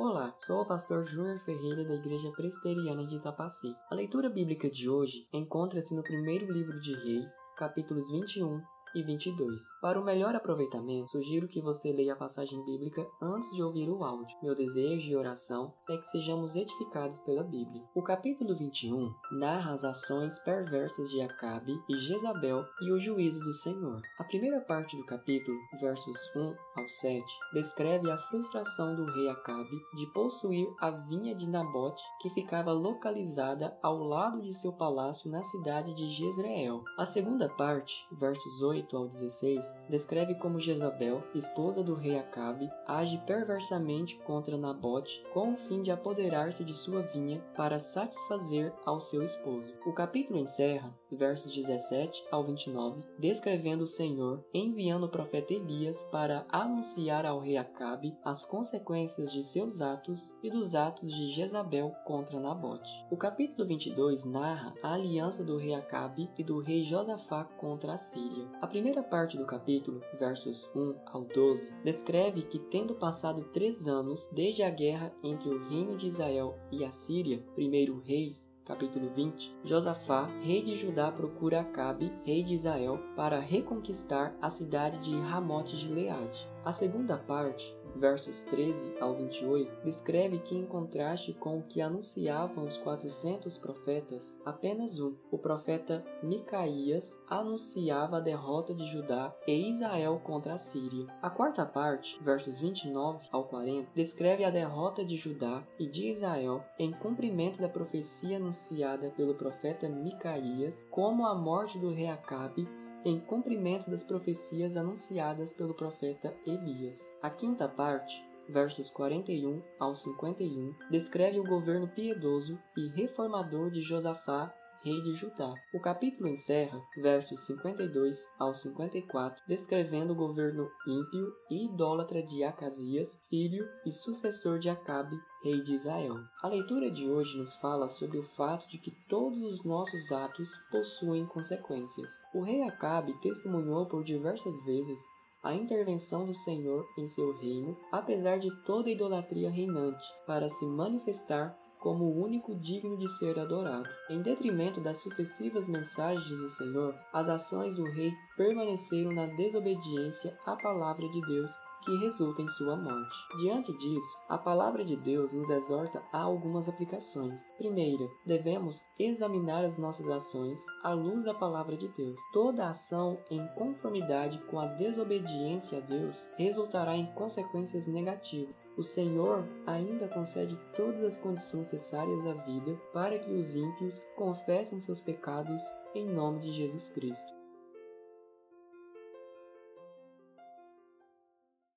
Olá, sou o pastor Júnior Ferreira da Igreja Presbiteriana de Itapaci. A leitura bíblica de hoje encontra-se no primeiro livro de Reis, capítulos 21 e 22. Para o melhor aproveitamento, sugiro que você leia a passagem bíblica antes de ouvir o áudio. Meu desejo e oração é que sejamos edificados pela Bíblia. O capítulo 21 narra as ações perversas de Acabe e Jezabel e o juízo do Senhor. A primeira parte do capítulo, versos 1 ao 7, descreve a frustração do rei Acabe de possuir a vinha de Nabote, que ficava localizada ao lado de seu palácio na cidade de Jezreel. A segunda parte, versos 8 8 ao 16, descreve como Jezabel, esposa do rei Acabe, age perversamente contra Nabote com o fim de apoderar-se de sua vinha para satisfazer ao seu esposo. O capítulo encerra, versos 17 ao 29, descrevendo o Senhor enviando o profeta Elias para anunciar ao rei Acabe as consequências de seus atos e dos atos de Jezabel contra Nabote. O capítulo 22 narra a aliança do rei Acabe e do rei Josafá contra a Síria. A primeira parte do capítulo, versos 1 ao 12, descreve que, tendo passado três anos desde a guerra entre o reino de Israel e a Síria, primeiro Reis, capítulo 20, Josafá, rei de Judá, procura Acabe, rei de Israel, para reconquistar a cidade de Ramote de Leade. A segunda parte, versos 13 ao 28, descreve que, em contraste com o que anunciavam os 400 profetas, apenas um, o profeta Micaías, anunciava a derrota de Judá e Israel contra a Síria. A quarta parte, versos 29 ao 40, descreve a derrota de Judá e de Israel em cumprimento da profecia anunciada pelo profeta Micaías, como a morte do rei Acabe em cumprimento das profecias anunciadas pelo profeta Elias. A quinta parte, versos 41 ao 51, descreve o governo piedoso e reformador de Josafá rei de Judá. O capítulo encerra, versos 52 ao 54, descrevendo o governo ímpio e idólatra de Acasias, filho e sucessor de Acabe, rei de Israel. A leitura de hoje nos fala sobre o fato de que todos os nossos atos possuem consequências. O rei Acabe testemunhou por diversas vezes a intervenção do Senhor em seu reino, apesar de toda a idolatria reinante, para se manifestar como o único digno de ser adorado. Em detrimento das sucessivas mensagens do Senhor, as ações do rei permaneceram na desobediência à palavra de Deus que resulta em sua morte. Diante disso, a palavra de Deus nos exorta a algumas aplicações. Primeira, devemos examinar as nossas ações à luz da palavra de Deus. Toda ação em conformidade com a desobediência a Deus resultará em consequências negativas. O Senhor ainda concede todas as condições necessárias à vida para que os ímpios confessem seus pecados em nome de Jesus Cristo.